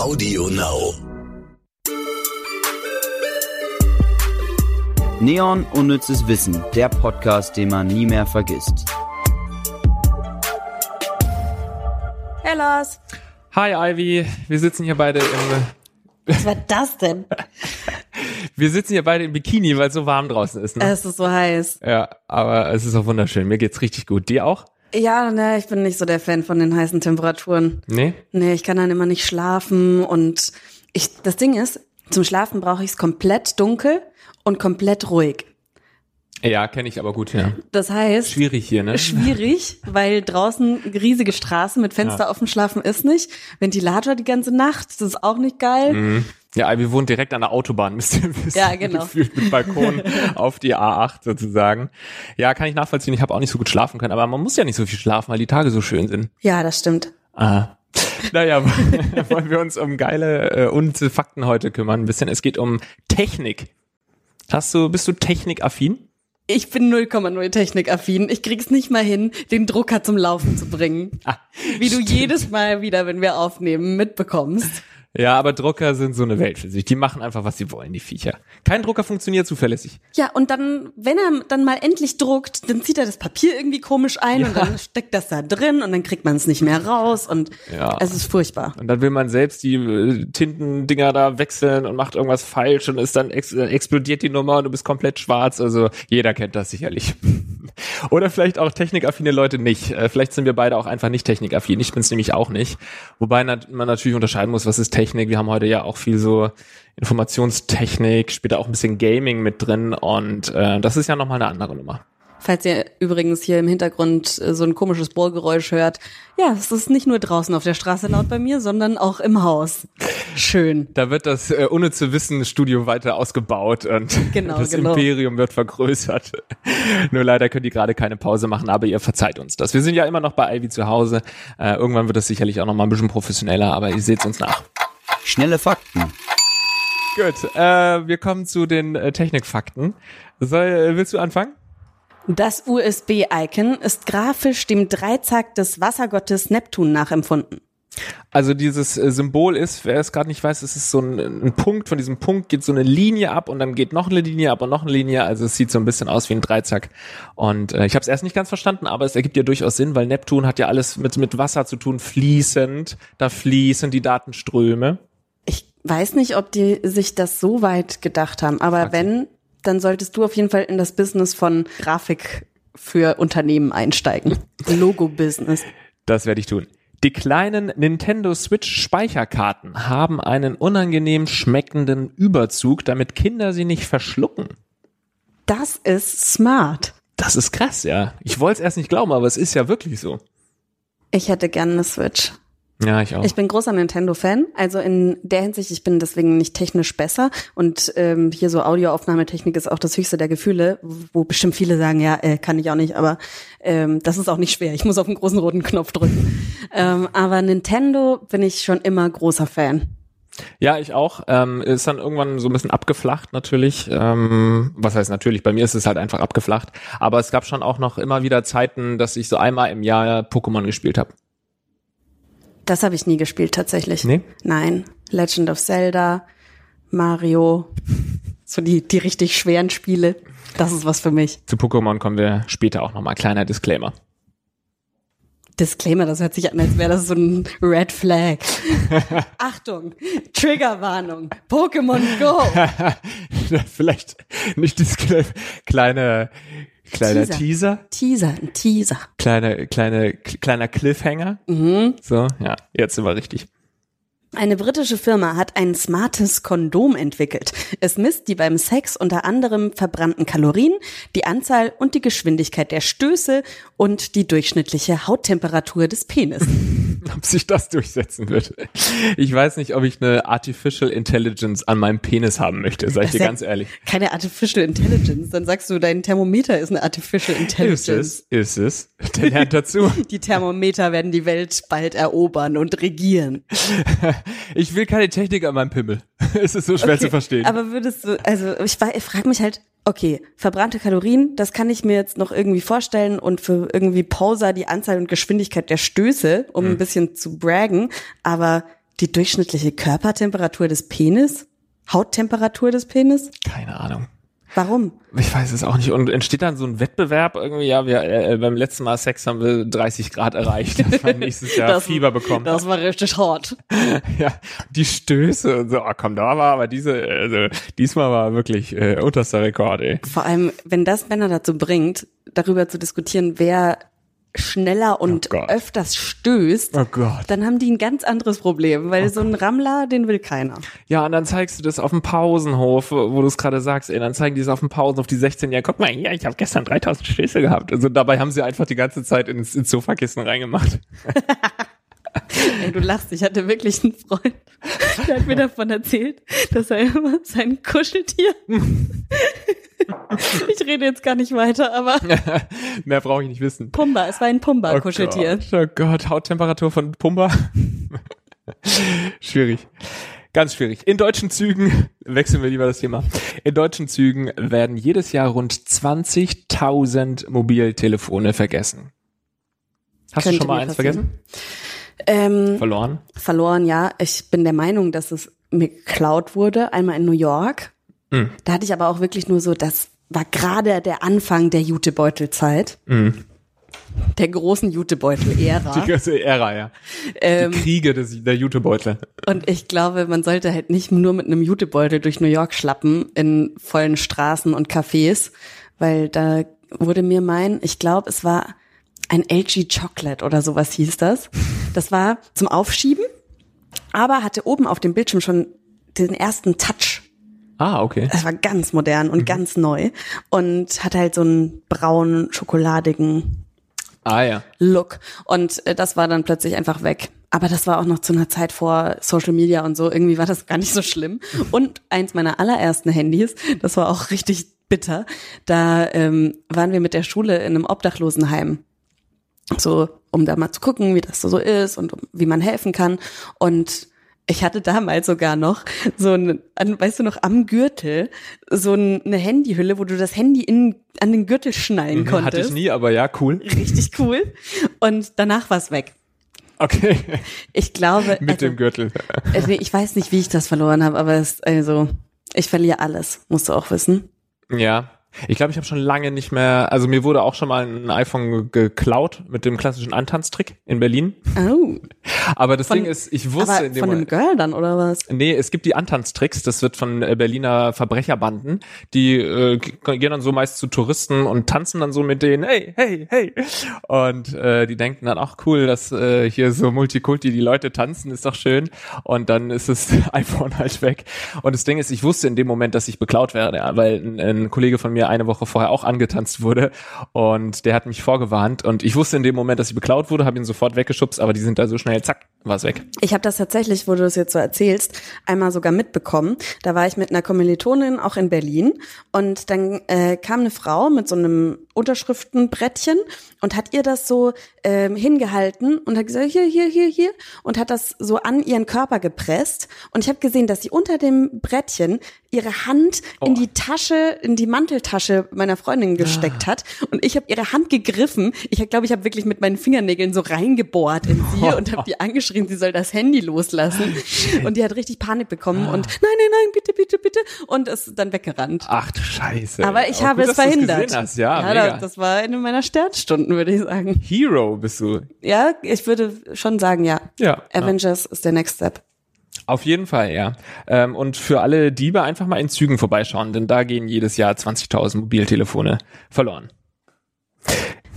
Audio Now. Neon Unnützes Wissen, der Podcast, den man nie mehr vergisst. Hey Lars. Hi Ivy, wir sitzen hier beide im Was war das denn? wir sitzen hier beide im Bikini, weil es so warm draußen ist. Ne? Es ist so heiß. Ja, aber es ist auch wunderschön. Mir geht's richtig gut. Dir auch? Ja, ne, ich bin nicht so der Fan von den heißen Temperaturen. Nee? Nee, ich kann dann immer nicht schlafen und ich das Ding ist, zum Schlafen brauche ich es komplett dunkel und komplett ruhig. Ja, kenne ich aber gut, ja. Das heißt, Schwierig hier, ne? schwierig, weil draußen riesige Straßen mit Fenster Ja. offen schlafen ist nicht. Ventilator die ganze Nacht, das ist auch nicht geil. Mhm. Ja, Ivy wohnt direkt an der Autobahn, müsst ihr wissen. Ja, genau. Gefühlt mit Balkon auf die A8 sozusagen. Ja, kann ich nachvollziehen. Ich habe auch nicht so gut schlafen können, aber man muss ja nicht so viel schlafen, weil die Tage so schön sind. Ja, das stimmt. Ah. Naja, wollen wir uns um geile äh, unnütze Fakten heute kümmern. Ein bisschen. Es geht um Technik. Hast du, bist du technikaffin? Ich bin 0,0 technikaffin. Ich krieg's nicht mal hin, den Drucker zum Laufen zu bringen. Ah, Wie du jedes Mal wieder, wenn wir aufnehmen, mitbekommst. Ja, aber Drucker sind so eine Welt für sich. Die machen einfach, was sie wollen, die Viecher. Kein Drucker funktioniert zuverlässig. Ja, und dann, wenn er dann mal endlich druckt, dann zieht er das Papier irgendwie komisch ein Ja. und dann steckt das da drin und dann kriegt man es nicht mehr raus und Ja. es ist furchtbar. Und dann will man selbst die äh, Tintendinger da wechseln und macht irgendwas falsch und ist dann ex äh, explodiert die Nummer und du bist komplett schwarz. Also jeder kennt das sicherlich. Oder vielleicht auch technikaffine Leute nicht. Äh, Vielleicht sind wir beide auch einfach nicht technikaffin. Ich bin es nämlich auch nicht. Wobei man natürlich unterscheiden muss, was ist Technik. Wir haben heute ja auch viel so Informationstechnik, später auch ein bisschen Gaming mit drin und äh, das ist ja nochmal eine andere Nummer. Falls ihr übrigens hier im Hintergrund äh, so ein komisches Bohrgeräusch hört, ja, es ist nicht nur draußen auf der Straße laut bei mir, sondern auch im Haus. Schön. Da wird das äh, unnütze Wissensstudio weiter ausgebaut und Genau, das genau. Imperium wird vergrößert. Nur leider könnt ihr gerade keine Pause machen, aber ihr verzeiht uns das. Wir sind ja immer noch bei Ivy zu Hause. Äh, irgendwann wird das sicherlich auch noch mal ein bisschen professioneller, aber ihr seht uns nach. Schnelle Fakten. Gut, äh, wir kommen zu den äh, Technikfakten. Soll, äh, willst du anfangen? Das USB-Icon ist grafisch dem Dreizack des Wassergottes Neptun nachempfunden. Also dieses äh, Symbol ist, wer es gerade nicht weiß, es ist so ein, ein Punkt, von diesem Punkt geht so eine Linie ab und dann geht noch eine Linie ab und noch eine Linie, also es sieht so ein bisschen aus wie ein Dreizack. Und äh, ich habe es erst nicht ganz verstanden, aber es ergibt ja durchaus Sinn, weil Neptun hat ja alles mit, mit Wasser zu tun, fließend, da fließen die Datenströme. Weiß nicht, ob die sich das so weit gedacht haben, aber sie. wenn, dann solltest du auf jeden Fall in das Business von Grafik für Unternehmen einsteigen. Logo-Business. Das werde ich tun. Die kleinen Nintendo Switch Speicherkarten haben einen unangenehm schmeckenden Überzug, damit Kinder sie nicht verschlucken. Das ist smart. Das ist krass, ja. Ich wollte es erst nicht glauben, aber es ist ja wirklich so. Ich hätte gerne eine Switch. Ja, ich auch. Ich bin großer Nintendo-Fan, also in der Hinsicht, ich bin deswegen nicht technisch besser und ähm, hier so Audioaufnahmetechnik ist auch das höchste der Gefühle, wo bestimmt viele sagen, ja, äh, kann ich auch nicht, aber ähm, das ist auch nicht schwer. Ich muss auf den großen roten Knopf drücken. ähm, aber Nintendo bin ich schon immer großer Fan. Ja, ich auch. Ähm, ist dann irgendwann so ein bisschen abgeflacht natürlich. Ähm, was heißt natürlich? Bei mir ist es halt einfach abgeflacht. Aber es gab schon auch noch immer wieder Zeiten, dass ich so einmal im Jahr Pokémon gespielt habe. Das habe ich nie gespielt tatsächlich. Nee? Nein. Legend of Zelda, Mario, so die, die richtig schweren Spiele. Das ist was für mich. Zu Pokémon kommen wir später auch nochmal. Kleiner Disclaimer. Disclaimer, das hört sich an, als wäre das so ein Red Flag. Achtung, Triggerwarnung, Pokémon Go. Vielleicht nicht Disclaimer. Kleine, kleiner Teaser. Teaser, ein Teaser. Kleine, kleine, kleiner Cliffhanger. Mhm. So, ja, jetzt sind wir richtig. Eine britische Firma hat ein smartes Kondom entwickelt. Es misst die beim Sex unter anderem verbrannten Kalorien, die Anzahl und die Geschwindigkeit der Stöße und die durchschnittliche Hauttemperatur des Penis. ob sich das durchsetzen wird. Ich weiß nicht, ob ich eine Artificial Intelligence an meinem Penis haben möchte, sag ich dir ja ganz ehrlich. Keine Artificial Intelligence. Dann sagst du, dein Thermometer ist eine Artificial Intelligence. Ist es, ist es. Der lernt dazu. Die Thermometer werden die Welt bald erobern und regieren. Ich will keine Technik an meinem Pimmel. Es ist so schwer Okay, zu verstehen. Aber würdest du, also ich, ich frage mich halt, okay, verbrannte Kalorien, das kann ich mir jetzt noch irgendwie vorstellen und für irgendwie Pauser die Anzahl und Geschwindigkeit der Stöße, um Mhm. ein bisschen zu braggen, aber die durchschnittliche Körpertemperatur des Penis? Hauttemperatur des Penis? Keine Ahnung. Warum? Ich weiß es auch nicht. Und entsteht dann so ein Wettbewerb irgendwie, ja, wir äh, beim letzten Mal Sex haben wir 30 Grad erreicht, dass wir nächstes Jahr Das- Fieber bekommen. Das war richtig hart. ja, die Stöße und so, oh, komm, da war aber diese, also diesmal war wirklich äh, unterster Rekord, ey. Vor allem, wenn das Männer dazu bringt, darüber zu diskutieren, wer schneller und Oh öfters stößt, Oh Gott. dann haben die ein ganz anderes Problem, weil so ein Rammler, den will keiner. Ja, und dann zeigst du das auf dem Pausenhof, wo du es gerade sagst, ey, dann zeigen die es auf dem Pausenhof, die 16 Jahre, guck mal, hier, ich habe gestern 3000 Stöße gehabt. Also dabei haben sie einfach die ganze Zeit ins, ins Sofakissen reingemacht. Ey, du lachst, ich hatte wirklich einen Freund, der hat mir davon erzählt, dass er immer sein Kuscheltier. ich rede jetzt gar nicht weiter, aber Mehr brauche ich nicht wissen. Pumba, es war ein Pumba-Kuscheltier. Oh Gott, oh Gott, Hauttemperatur von Pumba. schwierig. Ganz schwierig. In deutschen Zügen, wechseln wir lieber das Thema. In deutschen Zügen werden jedes Jahr rund 20.000 Mobiltelefone vergessen. Hast Könnte du schon mal eins vergessen? Ähm, Verloren? verloren, ja. Ich bin der Meinung, dass es mir geklaut wurde, einmal in New York. Mhm. Da hatte ich aber auch wirklich nur so, das war gerade der Anfang der Jutebeutelzeit. Mhm. Der großen Jutebeutel-Ära. Die ganze Ära, ja. Ähm, Die Kriege des, der Jutebeutel. Und ich glaube, man sollte halt nicht nur mit einem Jutebeutel durch New York schlappen in vollen Straßen und Cafés, weil da wurde mir mein, ich glaube, es war ein LG Chocolate oder sowas hieß das. Das war zum Aufschieben, aber hatte oben auf dem Bildschirm schon den ersten Touch. Ah, okay. Das war ganz modern und ganz neu und hatte halt so einen braunen, schokoladigen Ah, ja. Look. Und äh, das war dann plötzlich einfach weg. Aber das war auch noch zu einer Zeit vor Social Media und so. Irgendwie war das gar nicht so schlimm. Und eins meiner allerersten Handys, das war auch richtig bitter. Da ähm, waren wir mit der Schule in einem Obdachlosenheim. So, um da mal zu gucken, wie das so ist und um, wie man helfen kann. Und ich hatte damals sogar noch so ein, weißt du noch, am Gürtel so ein, eine Handyhülle, wo du das Handy in, an den Gürtel schnallen konntest. Mhm, Hatte ich nie, aber ja, cool. Richtig cool. Und danach war es weg. Okay. Ich glaube, Mit also, dem Gürtel. nee, ich weiß nicht, wie ich das verloren habe, aber es, also, ich verliere alles, musst du auch wissen. Ja. Ich glaube, ich habe schon lange nicht mehr, also mir wurde auch schon mal ein iPhone ge- geklaut mit dem klassischen Antanztrick in Berlin. Oh, Aber das Von- Ding ist, ich wusste aber in dem von einem Moment, Girl dann, oder was? Nee, es gibt die Antanztricks, das wird von äh, Berliner Verbrecherbanden, die äh, gehen dann so meist zu Touristen und tanzen dann so mit denen, hey, hey, hey. Und äh, die denken dann, ach cool, dass äh, hier so Multikulti die Leute tanzen, ist doch schön. Und dann ist das iPhone halt weg. Und das Ding ist, ich wusste in dem Moment, dass ich beklaut werde, weil ein, ein Kollege von mir eine Woche vorher auch angetanzt wurde. Und der hat mich vorgewarnt. Und ich wusste in dem Moment, dass ich beklaut wurde, habe ihn sofort weggeschubst, aber die sind da so schnell, zack, war es weg. Ich habe das tatsächlich, wo du es jetzt so erzählst, einmal sogar mitbekommen. Da war ich mit einer Kommilitonin auch in Berlin und dann äh, kam eine Frau mit so einem Unterschriftenbrettchen und hat ihr das so ähm, hingehalten und hat gesagt, hier, hier, hier, hier und hat das so an ihren Körper gepresst. Und ich habe gesehen, dass sie unter dem Brettchen ihre Hand in die Tasche, in die Manteltasche meiner Freundin gesteckt hat. Und ich habe ihre Hand gegriffen. Ich glaube, ich habe wirklich mit meinen Fingernägeln so reingebohrt in sie und habe die angeschrien, sie soll das Handy loslassen. Und die hat richtig Panik bekommen und nein, nein, nein, bitte, bitte, bitte. Und ist dann weggerannt. Ach du Scheiße. Aber ich Auch habe gut, es verhindert. Hast. Ja, ja mega. das, das war eine meiner Sternstunden, würde ich sagen. Hero bist du. Ja, ich würde schon sagen, ja. Ja. Avengers ist der Next Step. Auf jeden Fall, ja. Ähm, und für alle Diebe einfach mal in Zügen vorbeischauen, denn da gehen jedes Jahr 20.000 Mobiltelefone verloren.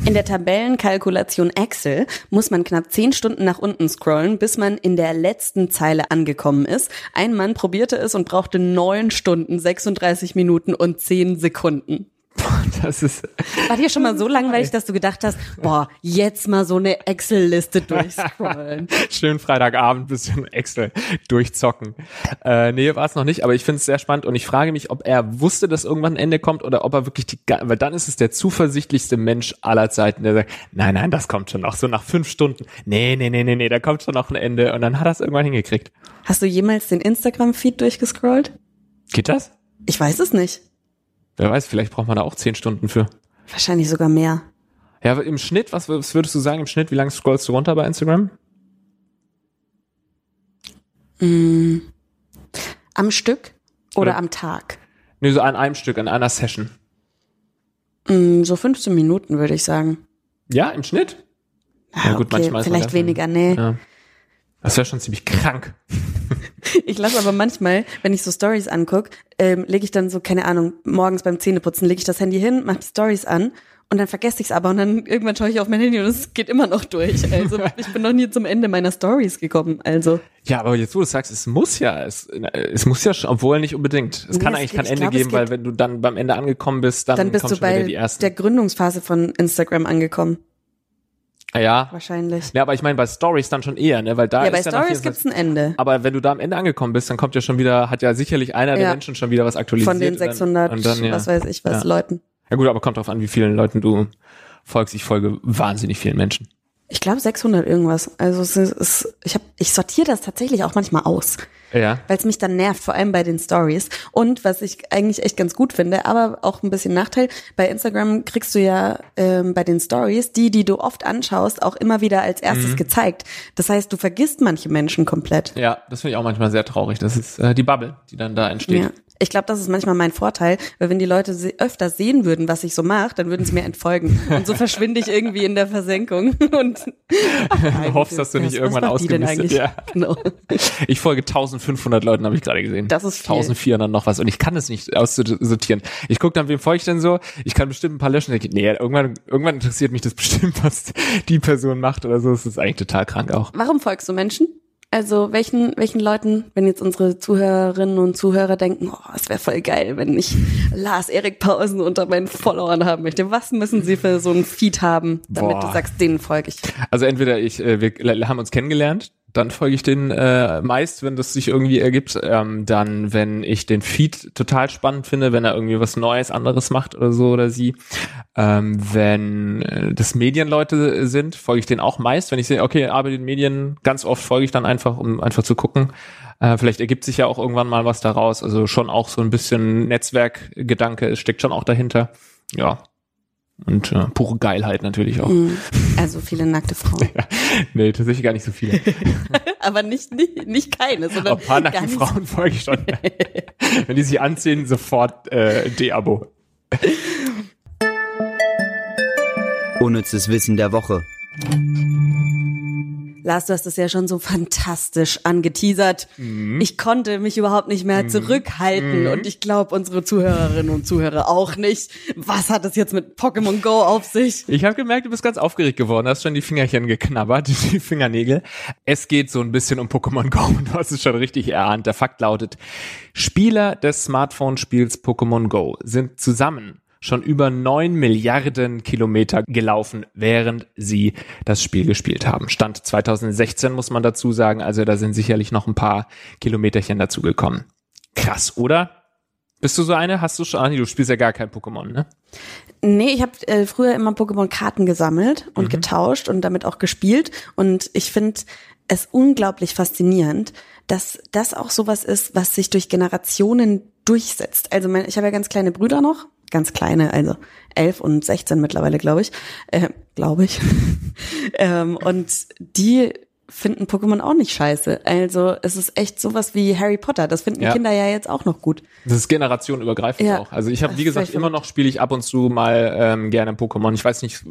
In der Tabellenkalkulation Excel muss man knapp zehn Stunden nach unten scrollen, bis man in der letzten Zeile angekommen ist. Ein Mann probierte es und brauchte neun Stunden, 36 Minuten und zehn Sekunden. Das ist War dir schon mal so langweilig, dass du gedacht hast, boah, jetzt mal so eine Excel-Liste durchscrollen? schön Freitagabend bisschen Excel durchzocken. Äh, nee, war es noch nicht, aber ich finde es sehr spannend und ich frage mich, ob er wusste, dass irgendwann ein Ende kommt oder ob er wirklich die, weil dann ist es der zuversichtlichste Mensch aller Zeiten, der sagt, nein, nein, das kommt schon noch, so nach fünf Stunden. Nee, nee, nee, nee, nee, da kommt schon noch ein Ende und dann hat er es irgendwann hingekriegt. Hast du jemals den Instagram-Feed durchgescrollt? Geht das? Ich weiß es nicht. Wer weiß, vielleicht braucht man da auch zehn Stunden für. Wahrscheinlich sogar mehr. Ja, im Schnitt, was, würdest du sagen im Schnitt, wie lange scrollst du runter bei Instagram? Am Stück oder, Oder- am Tag? Nee, so an einem Stück, an einer Session. Mm, So 15 Minuten, würde ich sagen. Ja, im Schnitt? Ja, gut, manchmal ist vielleicht weniger, nee. Ja. Das wäre schon ziemlich krank. Ich lasse aber manchmal, wenn ich so Stories anguck, ähm, lege ich dann so, keine Ahnung, morgens beim Zähneputzen, lege ich das Handy hin, mache Stories an und dann vergesse ich es aber und dann irgendwann schaue ich auf mein Handy und es geht immer noch durch. Also ich bin noch nie zum Ende meiner Stories gekommen. Also Ja, aber jetzt, wo du sagst, es muss ja, es, es muss ja schon, obwohl nicht unbedingt. Es Nee, kann es eigentlich geht- kein Ende glaub, geben, weil wenn du dann beim Ende angekommen bist, dann, dann bist du schon wieder bei der Gründungsphase von Instagram angekommen, ja. wahrscheinlich. Ja, aber ich meine bei Stories dann schon eher, ne, weil da Ja, ist bei ja Stories 24 gibt's ein Ende. Aber wenn du da am Ende angekommen bist, dann kommt ja schon wieder, hat ja sicherlich einer der Ja. Menschen schon wieder was aktualisiert. Von den und dann- 600, und dann, ja. was weiß ich was. Leuten. Ja gut, aber kommt drauf an, wie vielen Leuten du folgst. Ich folge wahnsinnig vielen Menschen. Ich glaube 600 irgendwas. Also es ist, es, ich hab, ich sortiere das tatsächlich auch manchmal aus. Ja. weil es mich dann nervt, vor allem bei den Stories. Und was ich eigentlich echt ganz gut finde, aber auch ein bisschen Nachteil, bei Instagram kriegst du ja ähm, bei den Stories, die, die du oft anschaust, auch immer wieder als erstes Mhm. gezeigt. Das heißt, du vergisst manche Menschen komplett. Ja, das finde ich auch manchmal sehr traurig. Das ist äh, die Bubble, die dann da entsteht. Ja. Ich glaube, das ist manchmal mein Vorteil, weil wenn die Leute se öfter sehen würden, was ich so mache, dann würden sie mir entfolgen. Und so verschwinde ich irgendwie in der Versenkung. Und Du hoffst, dass du nicht Was- irgendwann ausgemistet ja. Genau. Ich folge 1500 Leuten, habe ich gerade gesehen. Das ist viel. 1400 noch was und ich kann es nicht aussortieren. Ich gucke dann, wem folge ich denn so? Ich kann bestimmt ein paar löschen. Ich nee, irgendwann, irgendwann interessiert mich das bestimmt, was die Person macht oder so. Das ist eigentlich total krank auch. Warum folgst du Menschen? Also welchen, welchen Leuten, wenn jetzt unsere Zuhörerinnen und Zuhörer denken, oh, es wäre voll geil, wenn ich Lars Erik Pausen unter meinen Followern haben möchte. Was müssen sie für so ein Feed haben, damit Boah. du sagst, denen folge ich? Also entweder ich, äh, wir haben uns kennengelernt, dann folge ich den äh, meist, wenn das sich irgendwie ergibt. Ähm, dann, wenn ich den Feed total spannend finde, wenn er irgendwie was Neues, anderes macht oder so oder sie. Ähm, wenn äh, das Medienleute sind, folge ich den auch meist. Wenn ich sehe, okay, arbeite in Medien, ganz oft folge ich dann einfach, um einfach zu gucken. Äh, vielleicht ergibt sich ja auch irgendwann mal was daraus. Also schon auch so ein bisschen Netzwerkgedanke, steckt schon auch dahinter. Ja. Und äh, pure Geilheit natürlich auch. Mhm. Also viele nackte Frauen. Nee, tatsächlich gar nicht so viele. Aber nicht, nicht, nicht keine, sondern Ein paar nicht. Frauen folge ich schon. Wenn die sich anziehen, sofort äh, De-Abo. Unnützes Wissen der Woche. Lars, du hast es ja schon so fantastisch angeteasert. Mhm. Ich konnte mich überhaupt nicht mehr zurückhalten und ich glaube, unsere Zuhörerinnen und Zuhörer auch nicht. Was hat es jetzt mit Pokémon Go auf sich? Ich habe gemerkt, du bist ganz aufgeregt geworden, hast schon die Fingerchen geknabbert, die Fingernägel. Es geht so ein bisschen um Pokémon Go und du hast es schon richtig erahnt. Der Fakt lautet, Spieler des Smartphone-Spiels Pokémon Go sind zusammen schon über neun Milliarden Kilometer gelaufen, während sie das Spiel gespielt haben. Stand 2016 muss man dazu sagen, also da sind sicherlich noch ein paar Kilometerchen dazugekommen. Krass, oder? Bist du so eine? Hast du schon? Ah, nee, du spielst ja gar kein Pokémon, ne? Nee, ich habe äh, früher immer Pokémon-Karten gesammelt und getauscht und damit auch gespielt. Und ich finde es unglaublich faszinierend, dass das auch sowas ist, was sich durch Generationen durchsetzt. Also mein, ich habe ja ganz kleine Brüder noch, ganz kleine, also elf und 16 mittlerweile, glaube ich, äh, glaube ich. ähm, und die finden Pokémon auch nicht scheiße. Also es ist echt sowas wie Harry Potter. Das finden Ja. Kinder ja jetzt auch noch gut. Das ist generationenübergreifend Ja. auch. Also ich habe, wie gesagt, immer noch spiele ich ab und zu mal ähm, gerne Pokémon. Ich weiß nicht,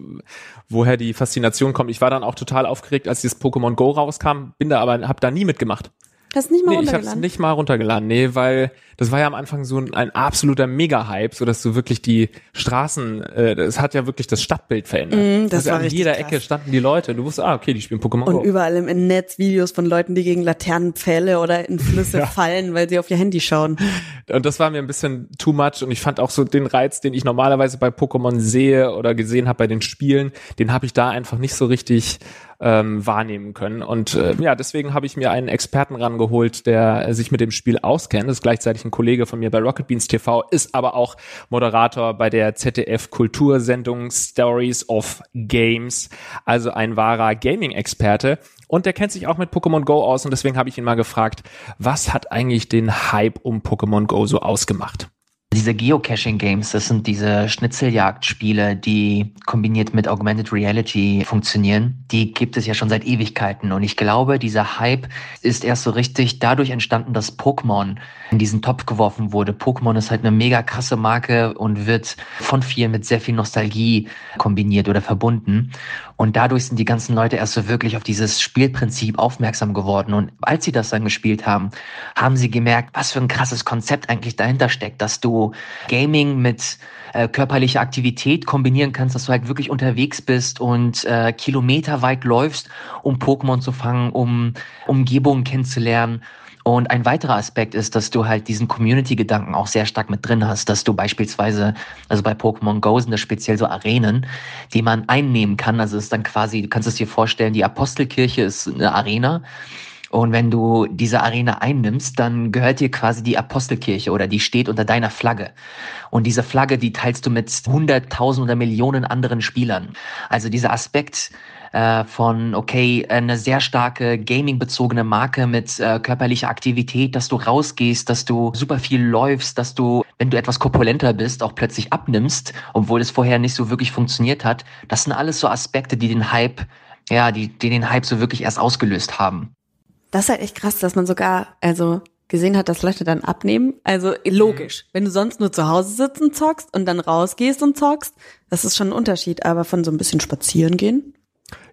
woher die Faszination kommt. Ich war dann auch total aufgeregt, als dieses Pokémon Go rauskam, bin da aber, habe da nie mitgemacht. Hast du nicht mal Nee, ich habe es runtergeladen? nicht mal runtergeladen. Nee, weil das war ja am Anfang so ein, ein absoluter Mega-Hype, so dass du wirklich die Straßen, äh, das hat ja wirklich das Stadtbild verändert. Mm, das also war an jeder krass. Ecke standen die Leute. Du wusstest, ah, okay, die spielen Pokémon Und Go. überall im im Netz Videos von Leuten, die gegen Laternenpfähle oder in Flüsse fallen, weil sie auf ihr Handy schauen. Und das war mir ein bisschen too much und ich fand auch so den Reiz, den ich normalerweise bei Pokémon sehe oder gesehen habe bei den Spielen, den habe ich da einfach nicht so richtig ähm, wahrnehmen können. Und äh, ja, deswegen habe ich mir einen Experten rangeholt, der sich mit dem Spiel auskennt. Das ist gleichzeitig ein Kollege von mir bei Rocket Beans TV, ist aber auch Moderator bei der ZDF Kultursendung Stories of Games, also ein wahrer Gaming-Experte. Und der kennt sich auch mit Pokémon Go aus und deswegen habe ich ihn mal gefragt, was hat eigentlich den Hype um Pokémon Go so ausgemacht? Diese Geocaching-Games, das sind diese Schnitzeljagd-Spiele, die kombiniert mit Augmented Reality funktionieren. Die gibt es ja schon seit Ewigkeiten. Und ich glaube, dieser Hype ist erst so richtig dadurch entstanden, dass Pokémon in diesen Topf geworfen wurde. Pokémon ist halt eine mega krasse Marke und wird von vielen mit sehr viel Nostalgie kombiniert oder verbunden. Und dadurch sind die ganzen Leute erst so wirklich auf dieses Spielprinzip aufmerksam geworden. Und als sie das dann gespielt haben, haben sie gemerkt, was für ein krasses Konzept eigentlich dahinter steckt, dass du Gaming mit äh, körperlicher Aktivität kombinieren kannst, dass du halt wirklich unterwegs bist und äh, kilometerweit läufst, um Pokémon zu fangen, um Umgebungen kennenzulernen. Und ein weiterer Aspekt ist, dass du halt diesen Community-Gedanken auch sehr stark mit drin hast, dass du beispielsweise, also bei Pokémon Go sind das speziell so Arenen, die man einnehmen kann. Also es ist dann quasi, du kannst es dir vorstellen, die Apostelkirche ist eine Arena. Und wenn du diese Arena einnimmst, dann gehört dir quasi die Apostelkirche oder die steht unter deiner Flagge. Und diese Flagge, die teilst du mit hunderttausend oder Millionen anderen Spielern. Also dieser Aspekt, äh, von, okay, eine sehr starke gaming-bezogene Marke mit äh, körperlicher Aktivität, dass du rausgehst, dass du super viel läufst, dass du, wenn du etwas korpulenter bist, auch plötzlich abnimmst, obwohl es vorher nicht so wirklich funktioniert hat. Das sind alles so Aspekte, die den Hype, ja, die, die den Hype so wirklich erst ausgelöst haben. Das ist halt echt krass, dass man sogar, also gesehen hat, dass Leute dann abnehmen. Also logisch, mhm. wenn du sonst nur zu Hause sitzt und zockst und dann rausgehst und zockst, das ist schon ein Unterschied. Aber von so ein bisschen spazieren gehen,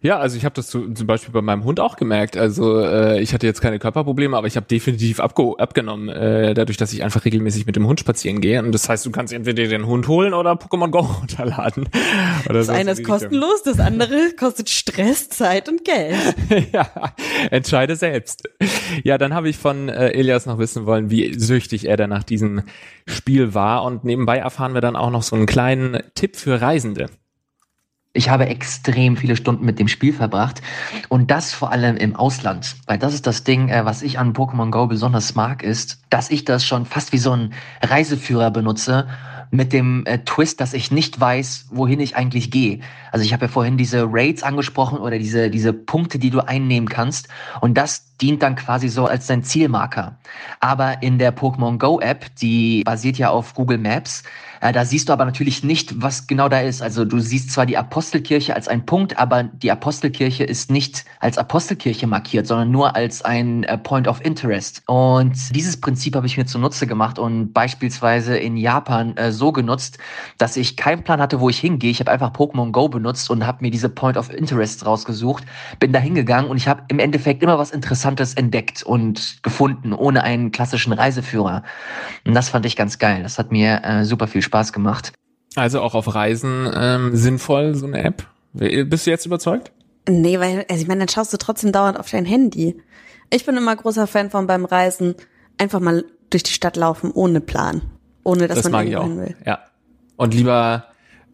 ja, also ich habe das zum Beispiel bei meinem Hund auch gemerkt. Also äh, ich hatte jetzt keine Körperprobleme, aber ich habe definitiv abge abgenommen, äh, dadurch, dass ich einfach regelmäßig mit dem Hund spazieren gehe. Und das heißt, du kannst entweder den Hund holen oder Pokémon Go runterladen. Oder das eine ist kostenlos, das andere kostet Stress, Zeit und Geld. ja, entscheide selbst. Ja, dann habe ich von äh, Elias noch wissen wollen, wie süchtig er dann nach diesem Spiel war. Und nebenbei erfahren wir dann auch noch so einen kleinen Tipp für Reisende. Ich habe extrem viele Stunden mit dem Spiel verbracht und das vor allem im Ausland, weil das ist das Ding, äh, was ich an Pokémon Go besonders mag, ist, dass ich das schon fast wie so ein Reiseführer benutze mit dem äh, Twist, dass ich nicht weiß, wohin ich eigentlich gehe. Also ich habe ja vorhin diese Raids angesprochen oder diese diese Punkte, die du einnehmen kannst und das dient dann quasi so als dein Zielmarker. Aber in der Pokémon Go App, die basiert ja auf Google Maps, äh, da siehst du aber natürlich nicht, was genau da ist. Also du siehst zwar die Apostelkirche als ein Punkt, aber die Apostelkirche ist nicht als Apostelkirche markiert, sondern nur als ein äh, Point of Interest. Und dieses Prinzip habe ich mir zunutze gemacht und beispielsweise in Japan äh, so genutzt, dass ich keinen Plan hatte, wo ich hingehe. Ich habe einfach Pokémon Go benutzt und habe mir diese Point of Interest rausgesucht, bin da hingegangen und ich habe im Endeffekt immer was Interessantes entdeckt und gefunden, ohne einen klassischen Reiseführer. Und das fand ich ganz geil. Das hat mir äh, super viel Spaß Spaß gemacht. Also auch auf Reisen ähm, sinnvoll, so eine App? Bist du jetzt überzeugt? Nee, weil, also ich meine, dann schaust du trotzdem dauernd auf dein Handy. Ich bin immer großer Fan von beim Reisen einfach mal durch die Stadt laufen ohne Plan. Ohne dass das man mag ich auch. will. Ja. Und lieber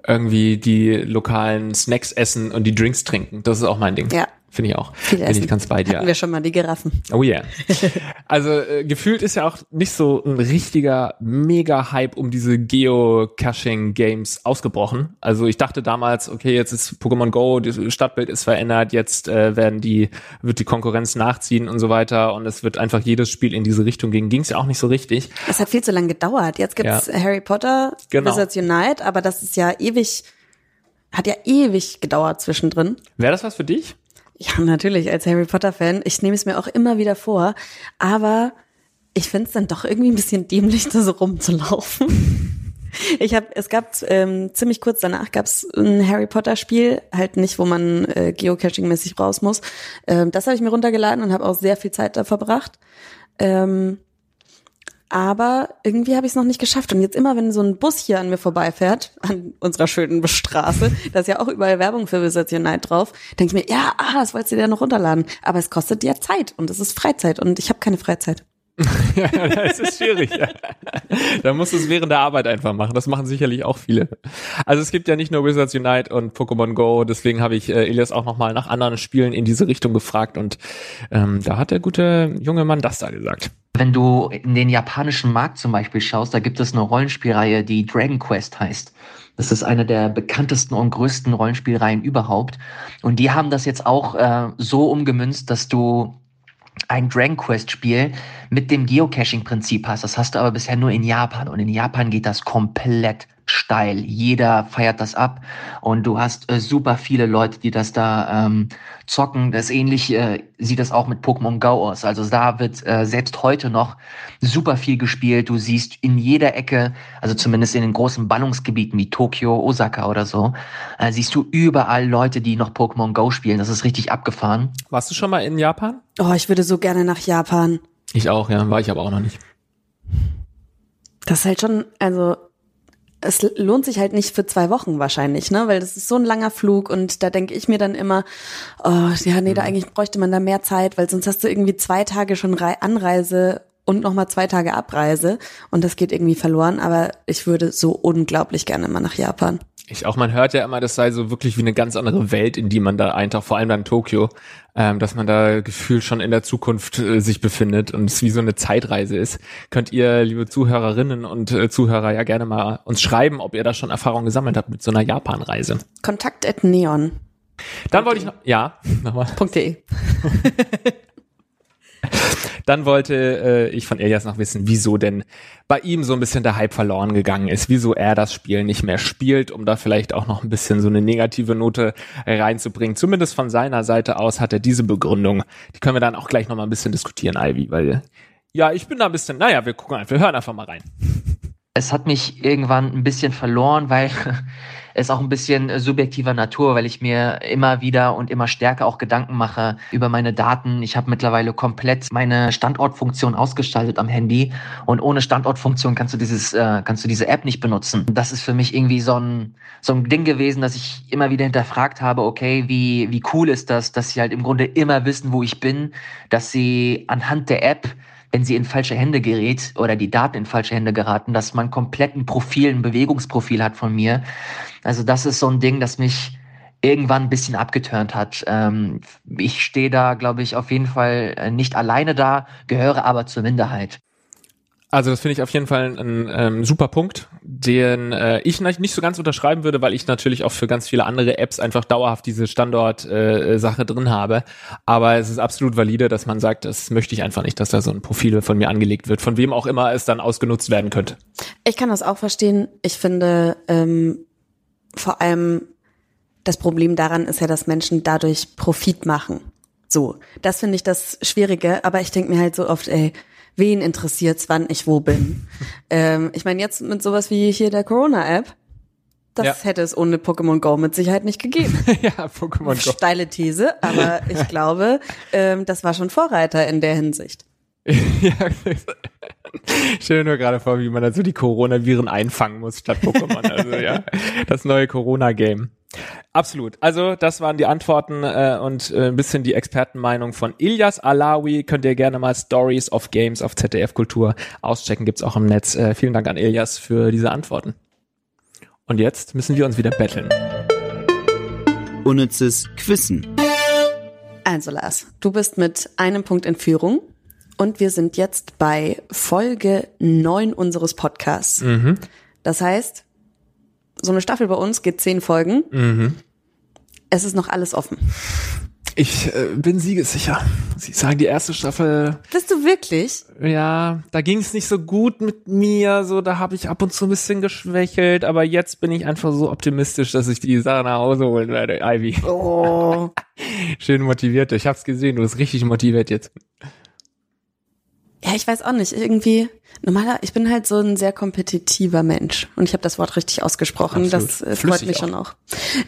irgendwie die lokalen Snacks essen und die Drinks trinken. Das ist auch mein Ding. Ja. Finde ich auch. Viel Bin ich ganz bei dir. Hatten wir schon mal die Giraffen. Oh yeah. Also äh, gefühlt ist ja auch nicht so ein richtiger Mega-Hype um diese Geocaching-Games ausgebrochen. Also ich dachte damals, okay, jetzt ist Pokémon Go, das Stadtbild ist verändert, jetzt äh, werden die, wird die Konkurrenz nachziehen und so weiter und es wird einfach jedes Spiel in diese Richtung gehen. Ging es ja auch nicht so richtig. Es hat viel zu lange gedauert. Jetzt gibt's ja. Harry Potter, genau. Wizards Unite, aber das ist ja ewig, hat ja ewig gedauert zwischendrin. Wäre das was für dich? Ja, natürlich, als Harry Potter-Fan. Ich nehme es mir auch immer wieder vor. Aber ich finde es dann doch irgendwie ein bisschen dämlich, da so rumzulaufen. Ich habe, es gab ähm, ziemlich kurz danach gab es ein Harry Potter Spiel, halt nicht, wo man äh, Geocaching-mäßig raus muss. Ähm, das habe ich mir runtergeladen und habe auch sehr viel Zeit da verbracht. Ähm, aber irgendwie habe ich es noch nicht geschafft. Und jetzt immer, wenn so ein Bus hier an mir vorbeifährt, an unserer schönen Straße, da ist ja auch überall Werbung für Wizards Unite drauf, denke ich mir, ja, ah, das wolltest du dir noch runterladen. Aber es kostet ja Zeit und es ist Freizeit und ich habe keine Freizeit. ja, das ist schwierig. da musst du es während der Arbeit einfach machen. Das machen sicherlich auch viele. Also es gibt ja nicht nur Wizards Unite und Pokémon Go, deswegen habe ich äh, Elias auch nochmal nach anderen Spielen in diese Richtung gefragt und ähm, da hat der gute junge Mann das da gesagt. Wenn du in den japanischen Markt zum Beispiel schaust, da gibt es eine Rollenspielreihe, die Dragon Quest heißt. Das ist eine der bekanntesten und größten Rollenspielreihen überhaupt. Und die haben das jetzt auch äh, so umgemünzt, dass du ein Dragon Quest Spiel mit dem Geocaching-Prinzip hast. Das hast du aber bisher nur in Japan. Und in Japan geht das komplett steil. Jeder feiert das ab und du hast äh, super viele Leute, die das da ähm, zocken. Das ähnlich äh, sieht das auch mit Pokémon Go aus. Also da wird äh, selbst heute noch super viel gespielt. Du siehst in jeder Ecke, also zumindest in den großen Ballungsgebieten wie Tokio, Osaka oder so, äh, siehst du überall Leute, die noch Pokémon Go spielen. Das ist richtig abgefahren. Warst du schon mal in Japan? Oh, ich würde so gerne nach Japan. Ich auch, ja, war ich aber auch noch nicht. Das ist halt schon, also es lohnt sich halt nicht für zwei Wochen wahrscheinlich, ne? Weil das ist so ein langer Flug und da denke ich mir dann immer, oh, ja, nee, da mhm. eigentlich bräuchte man da mehr Zeit, weil sonst hast du irgendwie zwei Tage schon Anreise und nochmal zwei Tage Abreise und das geht irgendwie verloren. Aber ich würde so unglaublich gerne mal nach Japan. Ich auch, man hört ja immer, das sei so wirklich wie eine ganz andere Welt, in die man da eintaucht, vor allem dann Tokio, ähm, dass man da gefühlt schon in der Zukunft äh, sich befindet und es wie so eine Zeitreise ist. Könnt ihr, liebe Zuhörerinnen und äh, Zuhörer, ja gerne mal uns schreiben, ob ihr da schon Erfahrung gesammelt habt mit so einer Japan-Reise. Kontakt at Neon. Dann wollte ich noch, ja, nochmal. .de. Dann wollte äh, ich von Elias noch wissen, wieso denn bei ihm so ein bisschen der Hype verloren gegangen ist, wieso er das Spiel nicht mehr spielt, um da vielleicht auch noch ein bisschen so eine negative Note reinzubringen. Zumindest von seiner Seite aus hat er diese Begründung. Die können wir dann auch gleich noch mal ein bisschen diskutieren, Ivy, weil ja, ich bin da ein bisschen, naja, wir gucken einfach, wir hören einfach mal rein. Es hat mich irgendwann ein bisschen verloren, weil ist auch ein bisschen äh, subjektiver Natur, weil ich mir immer wieder und immer stärker auch Gedanken mache über meine Daten. Ich habe mittlerweile komplett meine Standortfunktion ausgestaltet am Handy und ohne Standortfunktion kannst du dieses äh, kannst du diese App nicht benutzen. Das ist für mich irgendwie so ein so ein Ding gewesen, dass ich immer wieder hinterfragt habe, okay, wie wie cool ist das, dass sie halt im Grunde immer wissen, wo ich bin, dass sie anhand der App wenn sie in falsche Hände gerät oder die Daten in falsche Hände geraten, dass man komplett ein Profil, ein Bewegungsprofil hat von mir. Also das ist so ein Ding, das mich irgendwann ein bisschen abgeturnt hat. Ähm, ich stehe da, glaube ich, auf jeden Fall äh, nicht alleine da, gehöre aber zur Minderheit. Also das finde ich auf jeden Fall ein ähm, super Punkt, den äh, ich nicht so ganz unterschreiben würde, weil ich natürlich auch für ganz viele andere Apps einfach dauerhaft diese Standort-Sache äh, drin habe. Aber es ist absolut valide, dass man sagt, das möchte ich einfach nicht, dass da so ein Profil von mir angelegt wird, von wem auch immer es dann ausgenutzt werden könnte. Ich kann das auch verstehen. Ich finde ähm, vor allem das Problem daran ist ja, dass Menschen dadurch Profit machen. So, das finde ich das Schwierige. Aber ich denke mir halt so oft, ey, wen interessiert's, wann ich wo bin. ähm, ich meine, jetzt mit sowas wie hier der Corona-App, das ja. hätte es ohne Pokémon Go mit Sicherheit nicht gegeben. ja, Pokémon Go. Steile These, aber ich glaube, ähm, das war schon Vorreiter in der Hinsicht. ja, ich stelle mir nur gerade vor, wie man da so die Coronaviren einfangen muss statt Pokémon. Also ja, das neue Corona-Game. Absolut. Also das waren die Antworten äh, und äh, ein bisschen die Expertenmeinung von Ilyas Alawi. Könnt ihr gerne mal Stories of Games auf ZDF Kultur auschecken. Gibt's auch im Netz. Äh, vielen Dank an Ilyas für diese Antworten. Und jetzt müssen wir uns wieder betteln. Unnützes Quissen. Also Lars, du bist mit einem Punkt in Führung und wir sind jetzt bei Folge 9 unseres Podcasts. Mhm. Das heißt, so eine Staffel bei uns geht zehn Folgen. Mhm. Es ist noch alles offen. Ich äh, bin siegessicher. Sie sagen, die erste Staffel. Bist du wirklich? Ja, da ging es nicht so gut mit mir. So, da habe ich ab und zu ein bisschen geschwächelt. Aber jetzt bin ich einfach so optimistisch, dass ich die Sache nach Hause holen werde, Ivy. Oh. Schön motiviert. Ich hab's gesehen. Du bist richtig motiviert jetzt. Ja, ich weiß auch nicht. Irgendwie normaler, ich bin halt so ein sehr kompetitiver Mensch und ich habe das Wort richtig ausgesprochen. Absolut. Das äh, freut mich auch. schon auch.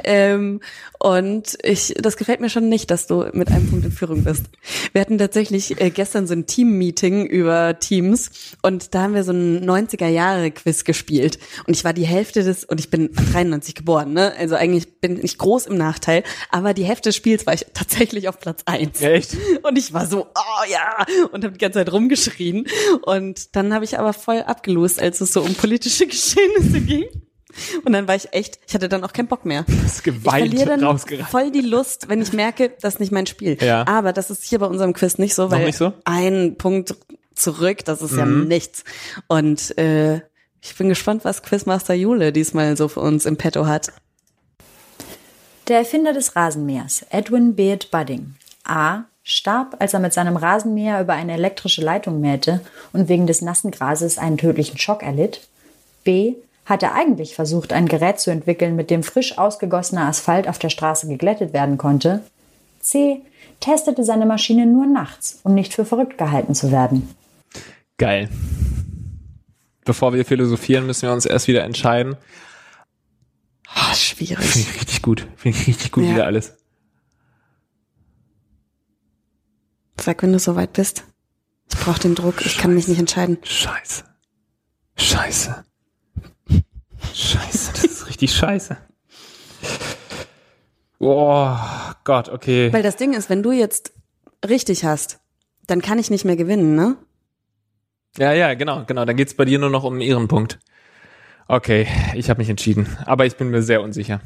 Ähm, und ich, das gefällt mir schon nicht, dass du mit einem Punkt in Führung bist. Wir hatten tatsächlich äh, gestern so ein Team-Meeting über Teams und da haben wir so ein 90er-Jahre-Quiz gespielt und ich war die Hälfte des, und ich bin 93 geboren, ne? Also eigentlich bin ich groß im Nachteil, aber die Hälfte des Spiels war ich tatsächlich auf Platz eins. Echt? Und ich war so, oh ja, und habe die ganze Zeit rumgeschrien und dann habe ich aber voll abgelost, als es so um politische Geschehnisse ging. Und dann war ich echt, ich hatte dann auch keinen Bock mehr. Das ist geweint ich dann rausgerannt. voll die Lust, wenn ich merke, das ist nicht mein Spiel. Ja. Aber das ist hier bei unserem Quiz nicht so, weil nicht so? ein Punkt zurück, das ist mhm. ja nichts. Und äh, ich bin gespannt, was Quizmaster Jule diesmal so für uns im Petto hat. Der Erfinder des Rasenmähers, Edwin Beard Budding. A. starb, als er mit seinem Rasenmäher über eine elektrische Leitung mähte und wegen des nassen Grases einen tödlichen Schock erlitt. B. Hat er eigentlich versucht, ein Gerät zu entwickeln, mit dem frisch ausgegossener Asphalt auf der Straße geglättet werden konnte. C. Testete seine Maschine nur nachts, um nicht für verrückt gehalten zu werden. Geil. Bevor wir philosophieren, müssen wir uns erst wieder entscheiden. Oh, schwierig. Finde ich richtig gut. Finde ich richtig gut Ja. wieder alles. Sag, wenn du soweit bist. Ich brauche den Druck. Ich kann mich nicht entscheiden. Scheiße. Scheiße. Scheiße, das ist richtig scheiße. Oh Gott, okay. Weil das Ding ist, wenn du jetzt richtig hast, dann kann ich nicht mehr gewinnen, ne? Ja, ja, genau, genau. Dann geht's bei dir nur noch um einen Ehrenpunkt. Okay, ich habe mich entschieden. Aber ich bin mir sehr unsicher.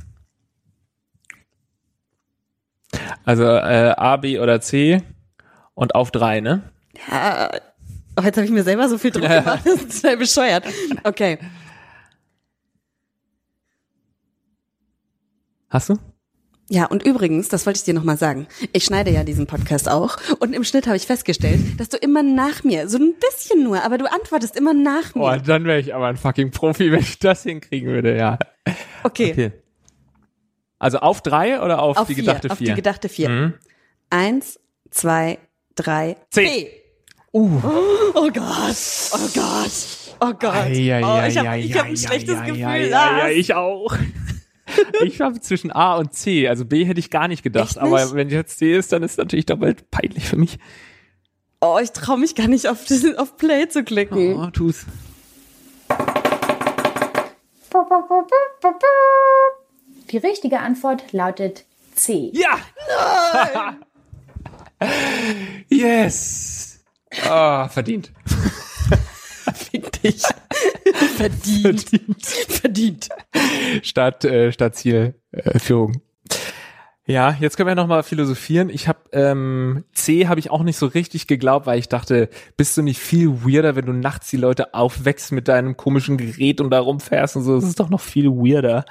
Also äh, A, B oder C und auf drei, ne? Ja, oh, jetzt habe ich mir selber so viel Druck gemacht. Das ist total bescheuert. Okay. Hast du? Ja, und übrigens, das wollte ich dir nochmal sagen. Ich schneide ja diesen Podcast auch. Und im Schnitt habe ich festgestellt, dass du immer nach mir, so ein bisschen nur, aber du antwortest immer nach Oh, mir. dann wäre ich aber ein fucking Profi, wenn ich das hinkriegen würde, ja. Okay. Okay. Also auf drei oder auf, Auf die vier, gedachte auf vier? die gedachte vier. Mhm. Eins, zwei, drei, C. C. Uh. Oh Gott, oh Gott, oh Gott. Oh, ich habe hab ein ei, schlechtes Gefühl. Ah, ei, ich auch. ich habe zwischen A und C. Also B hätte ich gar nicht gedacht. Echt Aber nicht? wenn jetzt C ist, dann ist es natürlich doppelt peinlich für mich. Oh, ich traue mich gar nicht auf, diesen- auf Play zu klicken. Oh, tu's. Die richtige Antwort lautet C. Ja! yes! Ah, verdient. Fick dich. Verdient. Verdient. Verdient. Stadt, äh, Stadtziel, äh, Führung. Ja, jetzt können wir noch mal philosophieren. Ich habe ähm, C habe ich auch nicht so richtig geglaubt, weil ich dachte, bist du nicht viel weirder, wenn du nachts die Leute aufwächst mit deinem komischen Gerät und da rumfährst und so. Das ist doch noch viel weirder.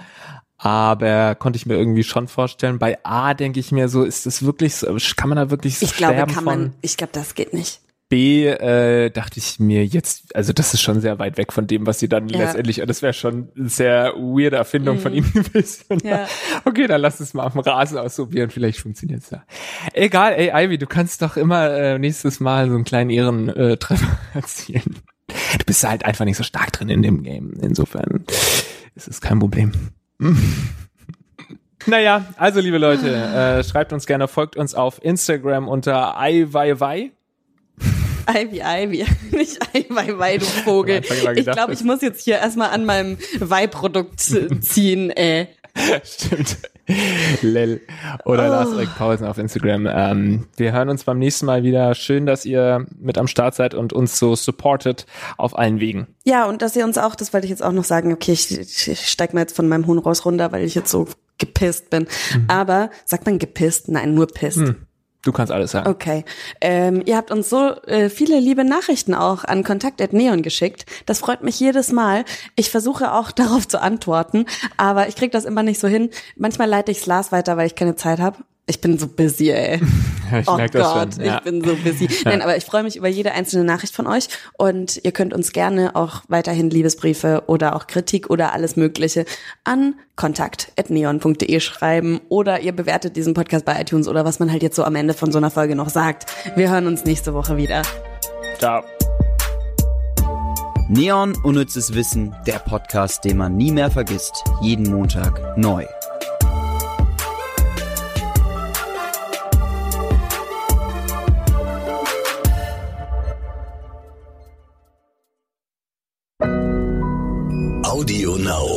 Aber konnte ich mir irgendwie schon vorstellen. Bei A denke ich mir so, ist das wirklich so, kann man da wirklich so Ich glaube, sterben kann von? man, ich glaube, das geht nicht. B äh, dachte ich mir jetzt, also das ist schon sehr weit weg von dem, was sie dann Ja. letztendlich, das wäre schon eine sehr weirde Erfindung von ihm gewesen. Ja. Okay, dann lass es mal auf dem Rasen ausprobieren, vielleicht funktioniert's ja. Egal, ey Ivy, du kannst doch immer äh, nächstes Mal so einen kleinen Ehrentreffer Treffer erzielen. Du bist halt einfach nicht so stark drin in dem Game. Insofern ist es kein Problem. Naja, also liebe Leute, äh, schreibt uns gerne, folgt uns auf Instagram unter iWiWi. Ivy, Ivy, nicht Ivy, Wei, du Vogel. Ich glaube, ich muss jetzt hier erstmal an meinem Weihprodukt ziehen, ey. Stimmt. Lel. Oder Oh. Lars Erik Pausen auf Instagram. Ähm, wir hören uns beim nächsten Mal wieder. Schön, dass ihr mit am Start seid und uns so supportet auf allen Wegen. Ja, und dass ihr uns auch, das wollte ich jetzt auch noch sagen, okay, ich, ich, steig mal jetzt von meinem Huhn raus runter, weil ich jetzt so gepisst bin. Aber, sagt man gepisst? Nein, nur pisst. Hm. Du kannst alles sagen. Okay. Ähm, ihr habt uns so äh, viele liebe Nachrichten auch an kontakt.neon geschickt. Das freut mich jedes Mal. Ich versuche auch darauf zu antworten, aber ich krieg das immer nicht so hin. Manchmal leite ich Lars weiter, weil ich keine Zeit habe. Ich bin so busy, ey. Ich oh merk das Gott, schon. Ja. ich bin so busy. Nein, aber ich freue mich über jede einzelne Nachricht von euch und ihr könnt uns gerne auch weiterhin Liebesbriefe oder auch Kritik oder alles Mögliche an kontakt.neon.de schreiben oder ihr bewertet diesen Podcast bei iTunes oder was man halt jetzt so am Ende von so einer Folge noch sagt. Wir hören uns nächste Woche wieder. Ciao. Neon Unnützes Wissen, der Podcast, den man nie mehr vergisst. Jeden Montag neu. Audio Now.